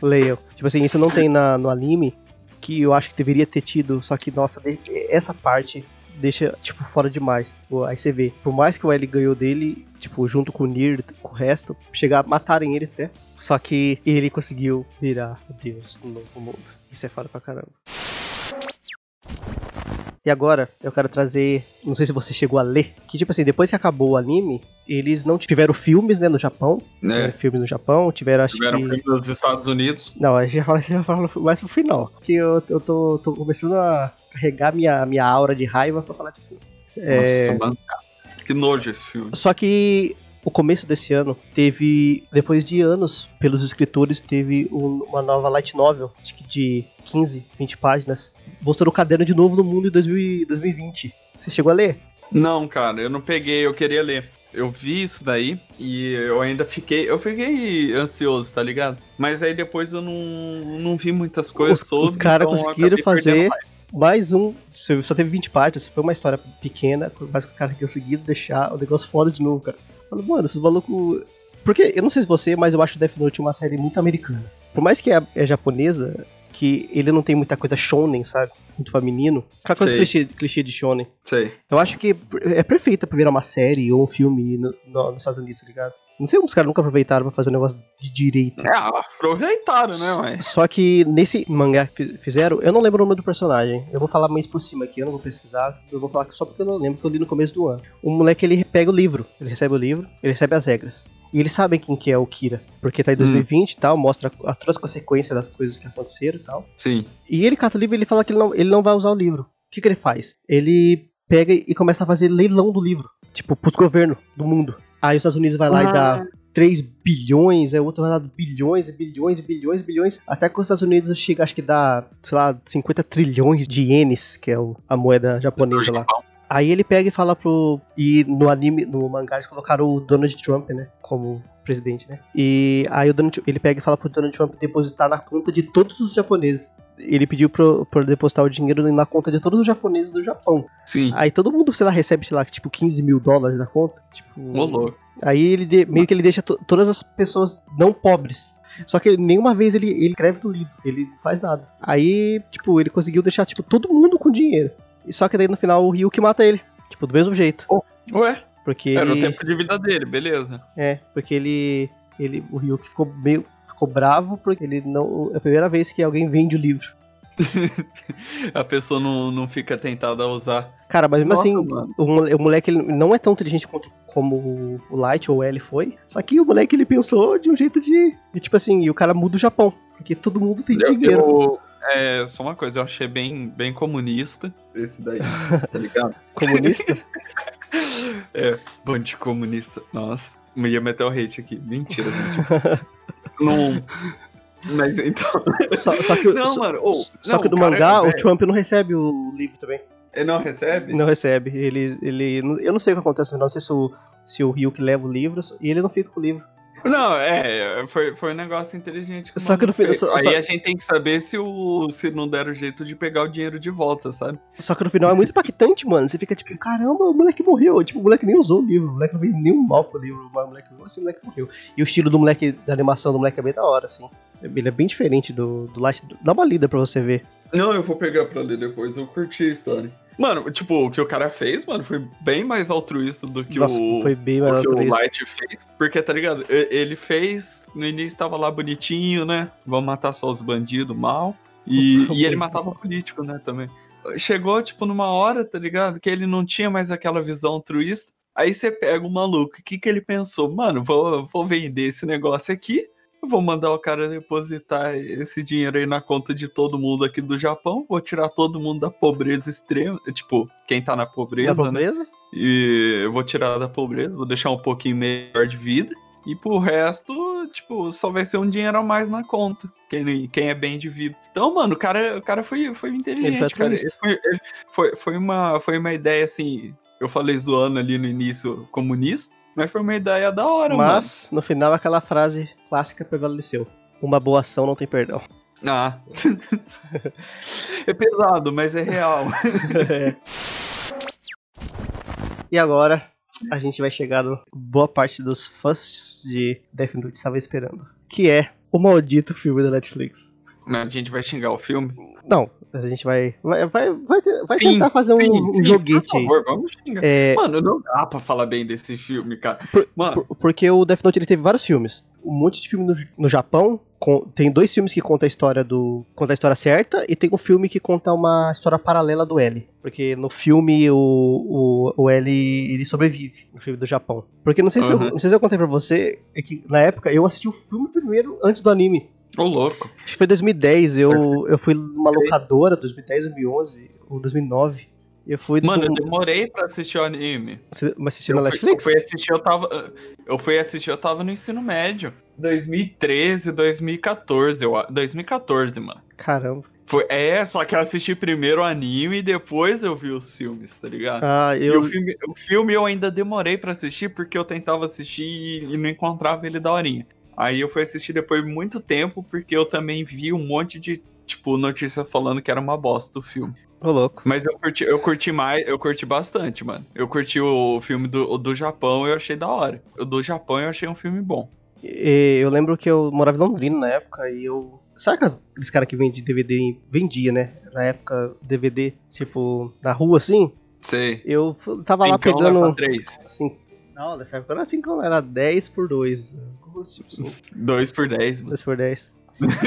Leiam. Tipo assim, isso não tem na, no anime, que eu acho que deveria ter tido, só que, nossa, essa parte deixa, tipo, fora demais. Aí você vê, por mais que o L ganhou dele, tipo, junto com o Nir, com o resto, chegar a matarem ele até, só que ele conseguiu virar o deus do novo mundo. Isso é foda pra caramba. E agora, eu quero trazer, não sei se você chegou a ler, que tipo assim, depois que acabou o anime, eles não tiveram filmes, né, no Japão, tiveram Né? filmes no Japão, tiveram acho Tiveram que... filme nos Estados Unidos. Não, a gente já fala, <laughs> já fala mais pro final. Que eu, eu tô, tô começando a carregar minha, minha aura de raiva pra falar disso. aqui. É, Nossa, mano. Que nojo esse filme. Só que o começo desse ano teve, depois de anos, pelos escritores, teve um- uma nova light novel, acho que de 15, 20 páginas, mostrando o caderno de novo no mundo em 2000 e 2020. Você chegou a ler? Não, cara, eu não peguei, eu queria ler. Eu vi isso daí e eu ainda fiquei. Eu fiquei ansioso, tá ligado? Mas aí depois eu não, não vi muitas coisas Os, sobre. os caras então conseguiram fazer mais. um. Só teve 20 páginas, foi uma história pequena, mas que o cara conseguiu deixar o negócio foda de novo, cara. Falei, mano, esses malucos. Porque eu não sei se você, mas eu acho Death Note uma série muito americana. Por mais que é, é japonesa, que ele não tem muita coisa shonen, sabe? Muito feminino. Aquela coisa clichê, clichê de shonen. Sei. Eu acho que é perfeita pra virar uma série ou um filme no- no- nos Estados Unidos, tá ligado? Não sei como os caras nunca aproveitaram pra fazer um negócio de direito. É, aproveitaram, né, mas. Só que nesse mangá que fi- fizeram, eu não lembro o nome do personagem. Eu vou falar mais por cima aqui, eu não vou pesquisar. Eu vou falar só porque eu não lembro, que eu li no começo do ano. O moleque, ele pega o livro. Ele recebe o livro, ele recebe as regras. E eles sabem quem que é o Kira. Porque tá em 2020 e tal, mostra a- todas as consequências das coisas que aconteceram e tal. Sim. E ele cata o livro e ele fala que ele não, ele não vai usar o livro. O que, que ele faz? Ele pega e começa a fazer leilão do livro. Tipo, pros governos do mundo. Aí os Estados Unidos vai lá e dá 3 bilhões, aí o outro vai dar bilhões e bilhões e bilhões e bilhões. Até que os Estados Unidos chega, acho que dá, sei lá, 50 trilhões de ienes, que é o- a moeda japonesa lá. Aí ele pega e fala pro. E no anime, no mangá, eles colocaram o Donald Trump, né? Como presidente, né? E aí o Donald, ele pega e fala pro Donald Trump depositar na conta de todos os japoneses. Ele pediu pro, pro depositar o dinheiro na conta de todos os japoneses do Japão. Sim. Aí todo mundo, sei lá, recebe, sei lá, tipo 15 mil dólares na conta. Tipo, louco. Aí ele de- meio que ele deixa to- todas as pessoas não pobres. Só que nenhuma vez ele, ele escreve no livro, ele não faz nada. Aí, tipo, ele conseguiu deixar, tipo, todo mundo com dinheiro. E só que daí no final o Ryuki mata ele. Tipo, do mesmo jeito. Ué, Porque era o ele. tempo de vida dele, beleza. É, porque ele. ele o Ryuki ficou meio. ficou bravo porque ele não. É a primeira vez que alguém vende o livro. <laughs> A pessoa não, não fica tentada a usar. Cara, mas mesmo Nossa, assim, o, o moleque ele não é tão inteligente quanto como o- o Light ou o L foi. Só que o moleque ele pensou de um jeito de. de tipo assim, e o cara muda o Japão. Porque todo mundo tem Eu, dinheiro. eu- é, só uma coisa, eu achei bem, bem comunista esse daí, <laughs> tá ligado? Comunista? <laughs> É, bando de comunista. Nossa, eu ia meter o hate aqui. Mentira, gente. <laughs> não. Mas então. Só, só que, Não, só, mano. ô, só não, que no o cara mangá, é o velho. Trump não recebe o livro também. Ele não recebe? Não recebe. Ele. ele eu não sei o que acontece no final. Não sei se o, se o Ryuki leva o livro e ele não fica com o livro. Não, é, foi, foi um negócio inteligente. o Só que no final- só- Aí só- a gente tem que saber se, o, se não der o jeito de pegar o dinheiro de volta, sabe? Só que no final é muito impactante, mano. Você fica tipo, caramba, o moleque morreu. Tipo, o moleque nem usou o livro. O moleque não fez nenhum mal pro livro. O moleque, assim, o moleque morreu. E o estilo do moleque, da animação do moleque é bem da hora, assim. Ele é bem diferente do, do Light. Dá uma lida pra você ver. Não, eu vou pegar pra ler depois, eu curti a história. Mano, tipo, o que o cara fez, mano, foi bem mais altruísta do que Nossa, o. foi bem o mais que o altruísta. Light fez. Porque, tá ligado? Ele fez, no início tava lá bonitinho, né? Vamos matar só os bandidos mal. E, <laughs> e ele matava político, né, também. Chegou, tipo, numa hora, tá ligado? Que ele não tinha mais aquela visão altruísta. Aí você pega o maluco, o que que ele pensou? Mano, vou, vou vender esse negócio aqui, vou mandar o cara depositar esse dinheiro aí na conta de todo mundo aqui do Japão, vou tirar todo mundo da pobreza extrema, tipo, quem tá na Na pobreza, né? pobreza? E eu vou tirar da pobreza, vou deixar um pouquinho melhor de vida. E pro resto, tipo, só vai ser um dinheiro a mais na conta. Quem, quem é bem de vida. Então, mano, o cara, o cara foi, foi inteligente, Ele cara. Ele foi, ele- foi, foi uma, foi uma ideia, assim, eu falei zoando ali no início comunista, mas foi uma ideia da hora, Mas, mano. no final, aquela frase clássica prevaleceu. Uma boa ação não tem perdão. Ah. <laughs> é pesado, mas é real. é. <laughs> E agora, a gente vai chegar no boa parte dos fãs de Death Note estava esperando. Que é o maldito filme da Netflix. A gente vai xingar o filme? Não, a gente vai. Vai, vai, vai, vai sim, tentar fazer sim, um, sim, joguete por favor, vamos xingar. É... Mano, não dá pra falar bem desse filme, cara. Por, Mano. Por, porque o Death Note ele teve vários filmes. Um monte de filme no, no Japão. Com, tem dois filmes que contam a história do. Conta a história certa, e tem um filme que conta uma história paralela do L. Porque no filme o, o, o L ele sobrevive, no filme do Japão. Porque não sei, uhum. se eu, não sei se eu contei pra você, é que na época eu assisti o filme primeiro antes do anime. Ô, louco. Acho que foi 2010. Eu, eu fui numa locadora, 2010, 2011 ou 2009. Eu fui Mano, do... eu demorei pra assistir o anime. Você assistiu na Netflix? Eu fui assistir, eu tava. Eu fui assistir, eu tava no ensino médio. 2013, 2014, eu 2014, mano. Caramba. Foi, é, só que eu assisti primeiro o anime e depois eu vi os filmes, tá ligado? Ah, eu... E o filme, o filme eu ainda demorei para assistir porque eu tentava assistir e, e não encontrava ele da horinha. Aí eu fui assistir depois de muito tempo, porque eu também vi um monte de, tipo, notícia falando que era uma bosta o filme. Ô, louco. Mas eu curti, eu curti mais, eu curti bastante, mano. Eu curti o filme do, do Japão e eu achei da hora. O do Japão eu achei um filme bom. E, eu lembro que eu morava em Londrina na época e eu. Sabe aqueles caras que vendem DVD? Vendia, né? Na época, DVD, tipo, na rua assim? Sei. Eu tava lá pegando. Assim, não, nessa época era assim como era 10 por 2. Tipo assim. 2 por 10, mano. 2 por 10.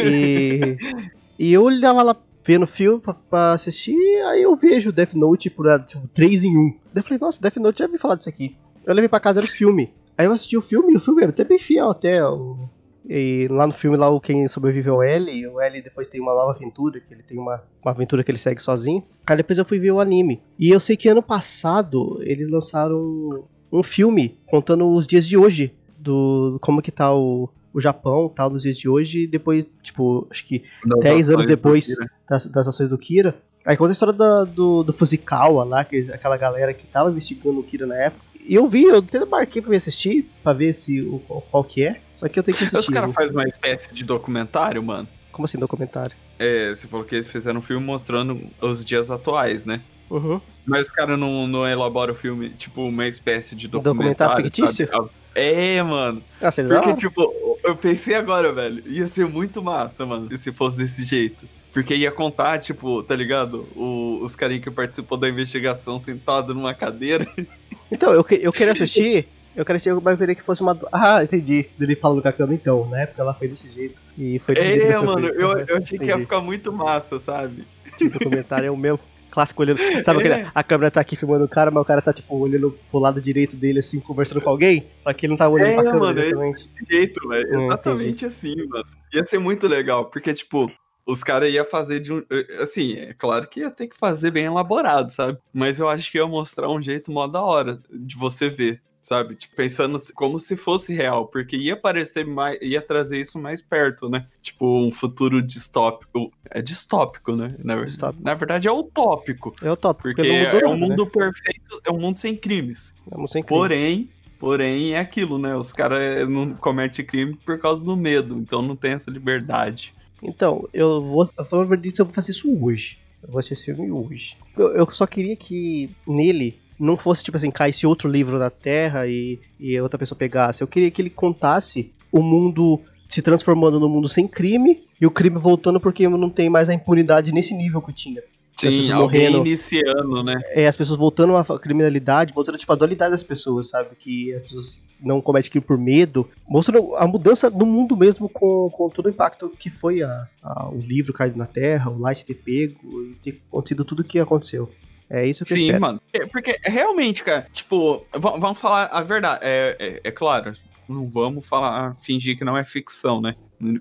E, <laughs> e eu olhava lá vendo filme pra, pra, assistir, aí eu vejo Death Note por tipo, 3 em 1. Daí eu falei, nossa, Death Note já me falar disso aqui. Eu levei pra casa era o filme. Aí eu assisti o filme e o filme era até bem fiel até. O, e lá no filme, lá o quem sobreviveu é o L, o L depois tem uma nova aventura, que ele tem uma, uma aventura que ele segue sozinho. Aí depois eu fui ver o anime. E eu sei que ano passado eles lançaram um filme contando os dias de hoje, do como que tá o, o Japão, tal, nos dias de hoje, e depois, tipo, acho que 10 anos depois das, das ações do Kira. Aí conta a história do, do, do Fuzikawa lá, que, aquela galera que tava investigando o Kira na época. E eu vi, eu até marquei pra me assistir, pra ver se o, qual que é. Só que eu tenho que assistir. Os caras fazem uma espécie de documentário, mano. Como assim, documentário? É, você falou que eles fizeram um filme mostrando os dias atuais, né? Uhum. Mas os caras não, não elaboram o filme, tipo, uma espécie de documentário. Documentário fictício? Sabe? É, mano. Ah, Porque, tipo, eu pensei agora, velho, ia ser muito massa, mano, se fosse desse jeito. Porque ia contar, tipo, tá ligado? O, os carinhos que participou da investigação sentado numa cadeira. <laughs> Então, eu, eu queria assistir. Eu queria assistir, mas eu queria que fosse uma. Ah, entendi. Ele falando com a câmera então. Na época ela foi desse jeito. E foi desse é, jeito. mano, eu, eu achei que ia ficar muito massa, sabe? Tipo, o comentário é o mesmo clássico olhando. Sabe é. aquele, a câmera tá aqui filmando o cara, mas o cara tá, tipo, olhando pro lado direito dele, assim, conversando com alguém. Só que ele não tá olhando é, pra câmera. Mano, é desse jeito, velho. Hum, exatamente assim, mano. Ia ser muito legal, porque, tipo, os caras iam fazer de um. Eh, assim, é claro que ia ter que fazer bem elaborado, sabe? Mas eu acho que ia mostrar um jeito mó da hora de você ver sabe? Tipo, pensando como se fosse real, porque ia parecer mais, ia trazer isso mais perto, né? Tipo, um futuro distópico. É distópico, né? Na, distópico. na verdade, é utópico. É utópico. Porque é, é um mundo né? perfeito, é um mundo sem crimes. É um mundo sem crimes. Porém, porém, é aquilo, né? Os caras não cometem crime por causa do medo, então não tem essa liberdade. Então, eu vou. Falando disso, eu vou fazer isso hoje. Eu vou assistir esse filme hoje. Eu, eu só queria que nele não fosse, tipo assim, caísse outro livro na Terra e, e outra pessoa pegasse. Eu queria que ele contasse o mundo se transformando num mundo sem crime e o crime voltando porque não tem mais a impunidade nesse nível que tinha. Sim, alguém morrendo, iniciando, né? É, as pessoas voltando à criminalidade, mostrando tipo, a dualidade das pessoas, sabe? Que as pessoas não cometem crime por medo. Mostrando a mudança no mundo mesmo com, com todo o impacto que foi a, a o livro caído na Terra, o Light ter pego e ter acontecido tudo o que aconteceu. É isso que Sim, eu espero. mano. É, porque realmente, cara, tipo, vamos falar a verdade. É, é, é, claro, não vamos falar, fingir que não é ficção, né?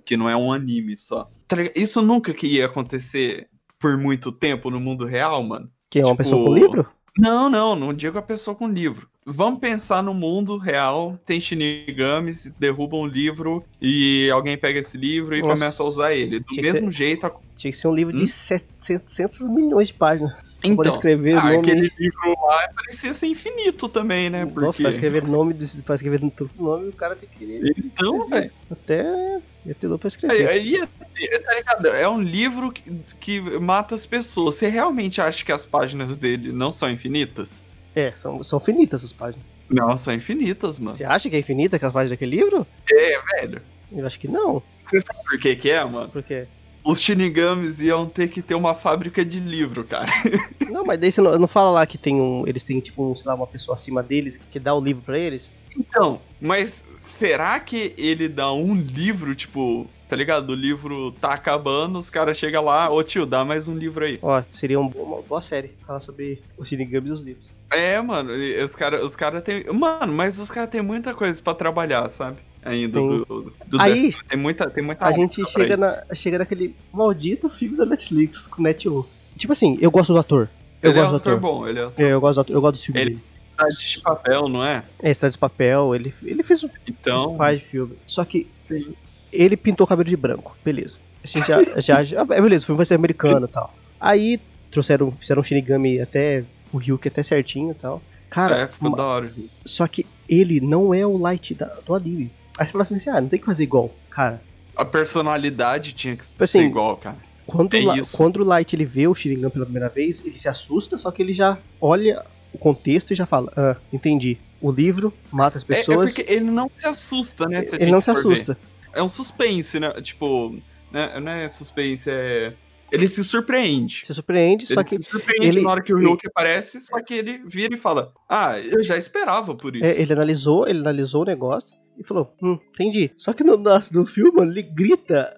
Que não é um anime só. Tá isso nunca que ia acontecer por muito tempo no mundo real, mano. Que é uma tipo... pessoa com livro? Não, não, não digo a pessoa com livro. Vamos pensar no mundo real, tem shinigamis, derrubam um livro e alguém pega esse livro e Nossa. começa a usar ele. Do mesmo ser... jeito... Tinha que ser um livro hum? de 700 milhões de páginas. Então, escrever ah, nome. aquele livro lá parecia ser infinito também, né? Porque... Nossa, pra escrever nome, pra escrever nome, o cara tem que querer Então, velho. até. Ia ter Aí, escrever. aí é, tá ligado? É um livro que, que mata as pessoas. Você realmente acha que as páginas dele não são infinitas? É, são, são finitas as páginas. Não, são infinitas, mano. Você acha que é infinita aquelas páginas daquele livro? É, velho. Eu acho que não. Você sabe por que que é, mano? Porque. Os Shinigamis iam ter que ter uma fábrica de livro, cara. <laughs> Não, mas daí você não, não fala lá que tem um. Eles têm, tipo, um, sei lá, uma pessoa acima deles que dá o livro pra eles? Então, mas será que ele dá um livro, tipo, tá ligado? O livro tá acabando, os caras chegam lá, ô tio, dá mais um livro aí. Ó, seria um- uma boa série falar sobre os Shinigamis e os livros. É, mano, os caras os cara tem. Mano, mas os caras têm muita coisa pra trabalhar, sabe? Ainda Tem. do, do Aí, Death- tem muita, tem muita A gente chega, na, chega naquele maldito filme da Netflix com Net 1. Tipo assim, eu gosto do ator. Eu Ele é gosto um do ator ator. bom, ele é É, eu gosto do ator, eu gosto do filme Ele- dele. cidade de papel, não é? É, Estrada de Papel, ele, ele fez um Então. faz de filme. Só que Sim. ele pintou o cabelo de branco, beleza. A gente já. <laughs> já, já é, beleza, o filme vai ser americano e tal. Aí trouxeram, fizeram um Shinigami até o Ryuki até certinho e tal. Cara, é, ficou ma- da hora. só que ele não é o light da- do anime. Aí você fala assim, ah, não tem que fazer igual. Cara, A personalidade tinha que assim, ser igual, cara. Quando, É o La- quando o Light ele vê o Sharingan pela primeira vez, ele se assusta, só que ele já olha o contexto e já fala: Ah, entendi. O livro mata as É- É, pessoas. porque ele não se assusta, né? ele não se for ver. assusta. É um suspense, né? Tipo, né? não é suspense, é. Ele se surpreende. Se surpreende, Ele só que se surpreende ele- na hora que o ele- Ryuki aparece, só que ele vira e fala: Ah, eu já esperava por isso. é, ele analisou, ele analisou o negócio e falou: Hum, entendi. Só que no, no, filme, ele grita.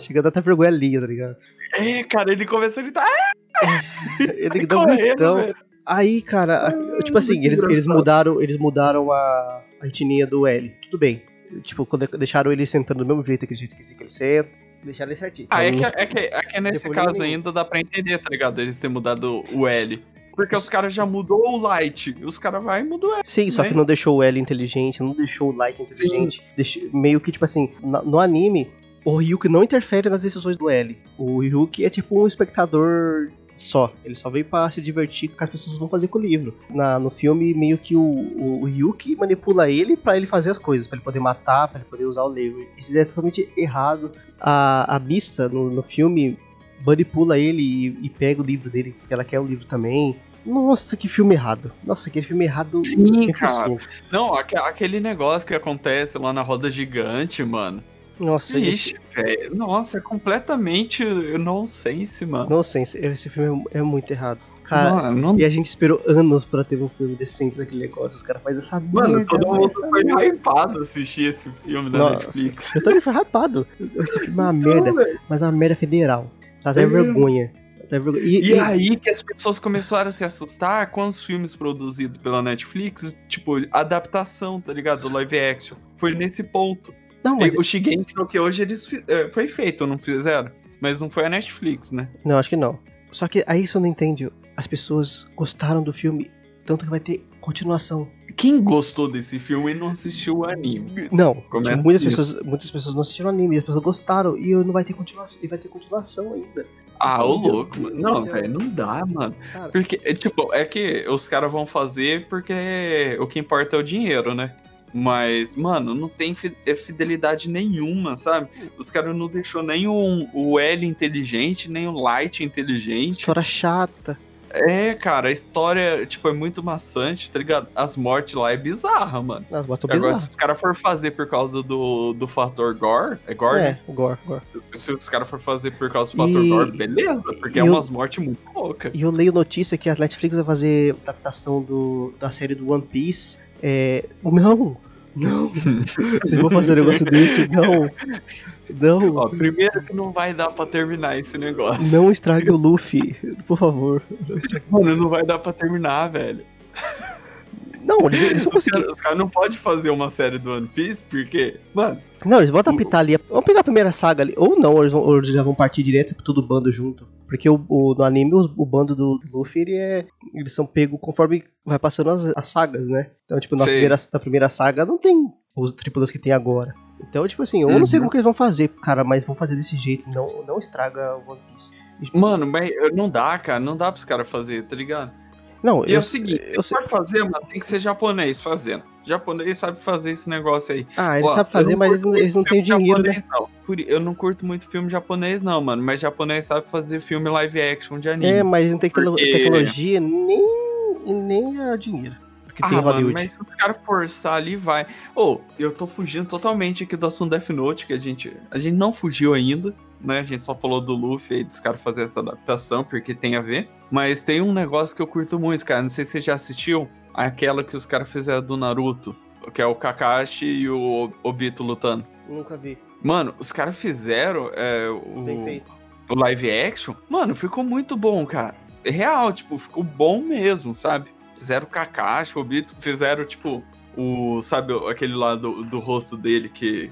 Chega a dar até vergonha ali, tá ligado? É, cara, ele começa a gritar. "Ah!" <laughs> Ele dá um gritão. velho. Aí, cara, a- tipo assim, eles, eles mudaram, eles mudaram a, a etnia do L. Tudo bem. Tipo, quando deixaram ele sentando do mesmo jeito que a gente esqueci que ele senta, deixaram ele certinho. Ah, é que, é, que, é que nesse Depois caso ainda dá pra entender, tá ligado? Eles terem mudado o L. Porque os caras já mudou o Light. Os caras vai e mudam o L. Sim, só né? que não deixou o L inteligente, não deixou o Light inteligente. deixou- meio que, tipo assim, no anime, o Ryuki não interfere nas decisões do L. O Ryuki é tipo um espectador só. Ele só veio pra se divertir com o que as pessoas vão fazer com o livro. Na, no filme, meio que o, o, o Ryuki manipula ele pra ele fazer as coisas, pra ele poder matar, pra ele poder usar o livro. Isso é totalmente errado. A, a Missa, no, no filme, manipula ele e, e pega o livro dele, porque ela quer o livro também. Nossa, que filme errado. Nossa, aquele filme errado Sim, 100%. cara. Não, aque- aquele negócio que acontece lá na roda gigante, mano. Nossa, Ixi, velho. Nossa, é completamente nonsense, mano. Nonsense, esse filme é, é muito errado. Cara, Mano, não- e a gente esperou anos pra ter um filme decente daquele negócio. Os caras fazem essa Mano, merda, todo mundo foi merda. hypado assistir esse filme da Nossa, Netflix. Eu também fui rapado. Esse filme é uma merda, mas é uma merda federal. Dá até É. vergonha. Dá até vergonha. E, E e- aí que as pessoas começaram a se assustar com os filmes produzidos pela Netflix, tipo, adaptação, tá ligado? Do live action. Foi nesse ponto. Não, mas, O Shigeki no que hoje eles eh, foi feito, não fizeram? Mas não foi a Netflix, né? não, acho que não. Só que aí você não entende. As pessoas gostaram do filme, tanto que vai ter continuação. Quem gostou desse filme e não assistiu o anime? Não, Começa tipo, muitas, isso. pessoas, muitas pessoas não assistiram anime, as pessoas gostaram e não vai ter continuação, e vai ter continuação ainda. Ah, ô Meu louco, mano. Não, velho, não dá, mano. Cara, Porque, é, tipo, é que os caras vão fazer porque o que importa é o dinheiro, né? Mas, mano, não tem é fidelidade nenhuma, sabe? Os caras não deixou nem um, o L inteligente, nem o Light inteligente. história chata. É, cara, a história, tipo, é muito maçante, tá ligado? As mortes lá é bizarra, mano. As botas Agora, bizarras. se os caras for fazer por causa do, do fator gore, é gore? É, gore, gore. Se os caras for fazer por causa do fator E- gore, beleza, porque e é eu- umas mortes muito loucas. E eu leio notícia que a Netflix vai fazer adaptação do, da série do One Piece. É. Não! Não! Vocês vão fazer um negócio desse? Não! Não! Ó, primeiro que não vai dar pra terminar esse negócio. Não estrague o Luffy, por favor. Não, Mano, não vai dar pra terminar, velho. Não eles, eles vão Os conseguir. caras cara não podem fazer uma série do One Piece, porque, mano, Não, eles vão adaptar ali. Vamos pegar a primeira saga ali. Ou não, eles, vão, ou eles já vão partir direto todo bando junto. Porque o, o- no anime, os- o, bando do Luffy, ele é, eles são pegos conforme vai passando as, as sagas, né? Então, tipo, na primeira, na primeira saga não tem os tripulas que tem agora. Então, tipo assim, eu não sei Uhum. como que eles vão fazer, cara, mas vão fazer desse jeito. Não, não estraga o One Piece. Mano, mas não dá, cara. Não dá pros caras fazer, tá ligado? Não, E é eu, o seguinte, eu se sei. for fazer, mano, tem que ser japonês fazendo. Japonês sabe fazer esse negócio aí. Ah, eles Ó, sabem eu fazer, não mas eles, não- eles não têm dinheiro, né? japonês, não. Por- Eu não curto muito filme japonês, não, mano. Mas japonês sabe fazer filme live action de anime. É, mas não tecno- Porque- tecnologia nem, nem a dinheiro que ah, tem em mano, Hollywood. mas se os caras forçar ali, vai. Ô, eu tô fugindo totalmente aqui do assunto Death Note, que a gente, a gente não fugiu ainda, né? A gente só falou do Luffy aí, dos caras fazer essa adaptação, porque tem a ver. Mas tem um negócio que eu curto muito, cara. Não sei se você já assistiu, aquela que os caras fizeram do Naruto, que é o Kakashi e o Obito lutando. Nunca vi. Mano, os caras fizeram é, o, o live action. Mano, ficou muito bom, cara. É real, tipo, ficou bom mesmo, sabe? Fizeram o Kakashi, o Obito, fizeram, tipo, o. Sabe, aquele lá do, do rosto dele que.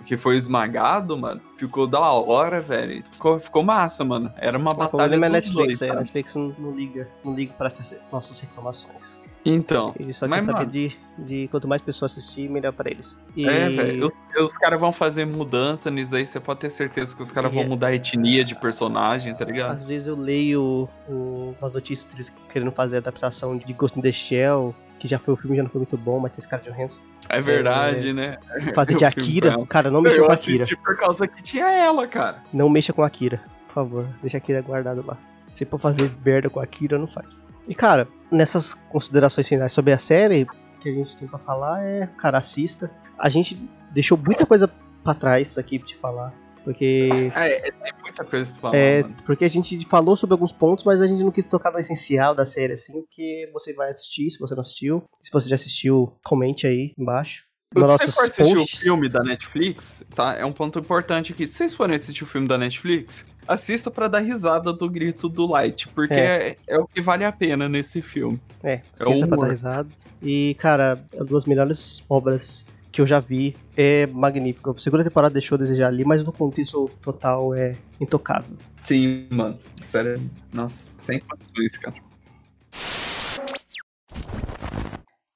O- que foi esmagado, mano. Ficou da hora, velho. Ficou, ficou massa, mano. Era uma O batalha problema é dos Netflix, dois, é, a? Netflix não, não liga, não liga para essas nossas reclamações. Então. Eles só querem saber mano- de, de quanto mais pessoas assistir, melhor pra eles. E... É, velho. Os, os caras vão fazer mudança nisso daí, você pode ter certeza que os caras vão é- mudar a etnia de personagem, tá ligado? Às vezes eu leio o, umas notícias deles querendo fazer adaptação de Ghost in the Shell, que já foi o filme, já não foi muito bom, mas tem esse cara de Johansson. É verdade, né? Fazer <laughs> de com Akira, cara, não mexa eu com Akira. por causa que tinha ela, cara. Não mexa com Akira, por favor. Deixa Akira guardado lá. Se for fazer merda com Akira, não faz. E cara, nessas considerações finais sobre a série, que a gente tem pra falar é, cara, assista. A gente deixou muita coisa pra trás aqui pra te falar. Porque. É, é, muita coisa pra falar, É, mano. porque a gente falou sobre alguns pontos, mas a gente não quis tocar no essencial da série, assim, porque você vai assistir, se você não assistiu. Se você já assistiu, comente aí embaixo. Se você for assistir posts. o filme da Netflix, tá? É um ponto importante aqui. Se vocês forem assistir o filme da Netflix, assista pra dar risada do grito do Light, porque é, é o que vale a pena nesse filme. É, É assista pra humor. dar risada. E, cara, é uma das melhores obras que eu já vi. É magnífico. A segunda temporada deixou a desejar ali, mas no contexto total é intocável. Sim, mano. Sério. Nossa, sem condições, cara.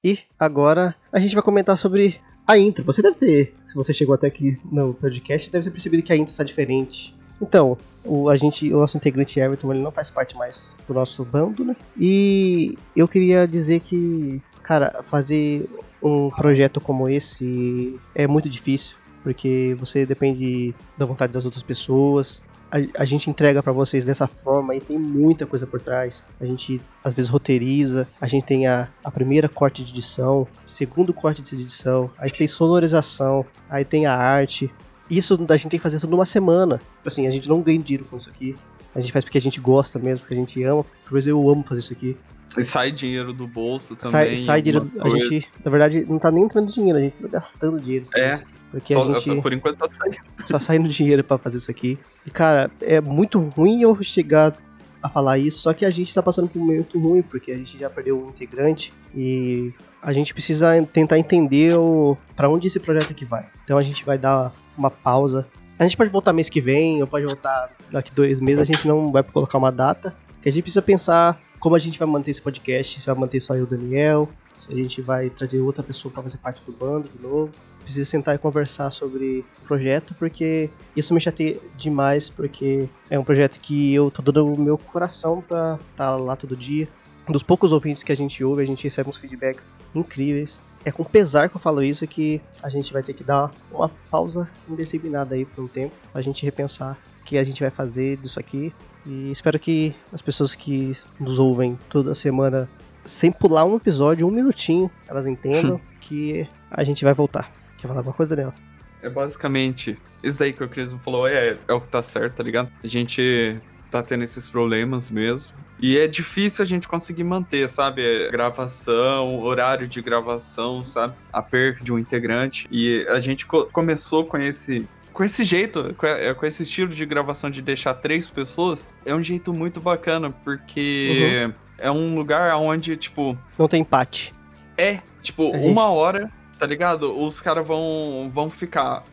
E agora a gente vai comentar sobre a intro. Você deve ter, se você chegou até aqui no podcast, deve ter percebido que a intro está diferente. Então, o, a gente, o nosso integrante Everton, ele não faz parte mais do nosso bando, né? E eu queria dizer que, cara, fazer um projeto como esse é muito difícil, porque você depende da vontade das outras pessoas. A, a gente entrega pra vocês dessa forma e tem muita coisa por trás. A gente às vezes roteiriza, a gente tem a, a primeira corte de edição, segundo corte de edição, aí tem sonorização, aí tem a arte. Isso a gente tem que fazer tudo numa semana. Assim, a gente não ganha dinheiro com isso aqui. A gente faz porque a gente gosta mesmo, porque a gente ama. Por exemplo, eu amo fazer isso aqui. E sai dinheiro do bolso também. Sai, sai dinheiro. A coisa. gente, na verdade, não tá nem entrando dinheiro, a gente tá gastando dinheiro. É. isso. Porque Só- a gente só por enquanto tá saindo. só saindo dinheiro pra fazer isso aqui. E cara, é muito ruim eu chegar a falar isso, só que a gente tá passando por um momento ruim, porque a gente já perdeu um integrante e a gente precisa tentar entender o, pra onde esse projeto aqui vai. Então a gente vai dar uma pausa. A gente pode voltar mês que vem, ou pode voltar daqui dois meses, a gente não vai colocar uma data. Que a gente precisa pensar como a gente vai manter esse podcast, se vai manter só eu e o Daniel, se a gente vai trazer outra pessoa pra fazer parte do bando de novo precisa sentar e conversar sobre o projeto, porque isso me chateia demais, porque é um projeto que eu tô dando o meu coração pra estar lá todo dia. Um dos poucos ouvintes que a gente ouve, a gente recebe uns feedbacks incríveis. É com pesar que eu falo isso que a gente vai ter que dar uma pausa indeterminada aí por um tempo, pra gente repensar o que a gente vai fazer disso aqui. E espero que as pessoas que nos ouvem toda semana, sem pular um episódio, um minutinho, elas entendam <laughs> que a gente vai voltar. Quer falar alguma coisa, Daniel? É basicamente isso daí que o Cris falou, é, é o que tá certo, tá ligado? A gente tá tendo esses problemas mesmo. E é difícil a gente conseguir manter, sabe? Gravação, horário de gravação, sabe? A perca de um integrante. E a gente co- começou com esse. Com esse jeito, com, é, com esse estilo de gravação de deixar três pessoas, é um jeito muito bacana, porque é um lugar onde, tipo, Não tem empate. é, tipo, É uma hora, tá ligado? Os caras vão, vão ficar.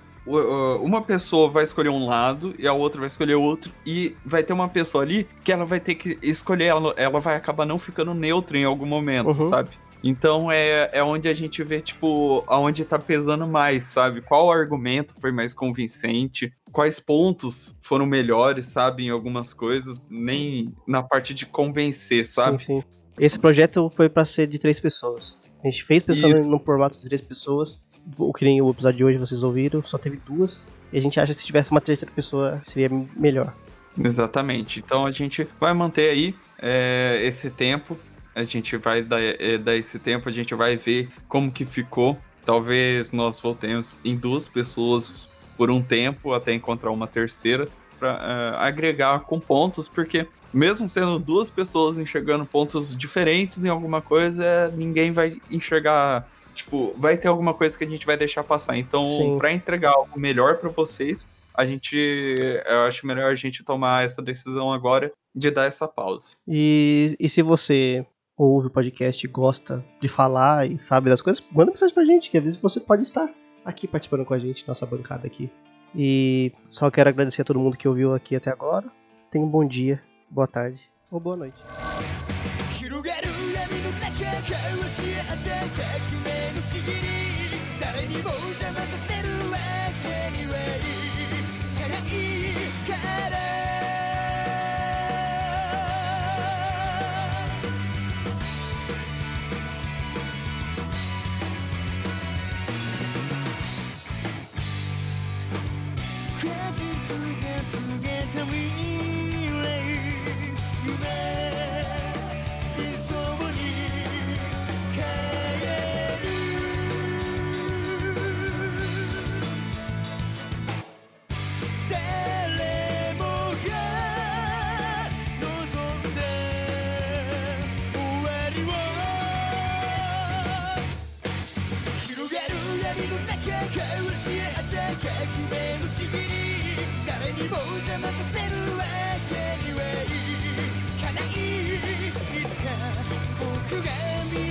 Uma pessoa vai escolher um lado e a outra vai escolher outro. E vai ter uma pessoa ali que ela vai ter que escolher. Ela, ela vai acabar não ficando neutra em algum momento, Uhum. sabe? Então é, é onde a gente vê, tipo, aonde tá pesando mais, sabe? Qual argumento foi mais convincente, quais pontos foram melhores, sabe, em algumas coisas, nem na parte de convencer, sabe? Sim, sim. Esse projeto foi para ser de três pessoas. A gente fez pensando Isso. no formato de três pessoas. O que nem o episódio de hoje vocês ouviram, só teve duas. E a gente acha que se tivesse uma terceira pessoa seria melhor. Exatamente. Então a gente vai manter aí é, esse tempo. A gente vai dar, é, dar esse tempo, a gente vai ver como que ficou. Talvez nós voltemos em duas pessoas por um tempo até encontrar uma terceira para agregar com pontos, porque mesmo sendo duas pessoas enxergando pontos diferentes em alguma coisa, ninguém vai enxergar. Tipo, vai ter alguma coisa que a gente vai deixar passar. Então, para entregar algo melhor para vocês, a gente. Eu acho melhor a gente tomar essa decisão agora de dar essa pausa. E, e se você ouve o podcast e gosta de falar e sabe das coisas, manda mensagem pra gente, que às vezes você pode estar aqui participando com a gente, nossa bancada aqui. E só quero agradecer a todo mundo que ouviu aqui até agora. Tenha um bom dia, boa tarde ou boa noite. 広がる闇の中交し合った革命のちぎり誰にも邪魔させるわけにはいかないから 邪魔させるわけにはいかない。いつか僕が見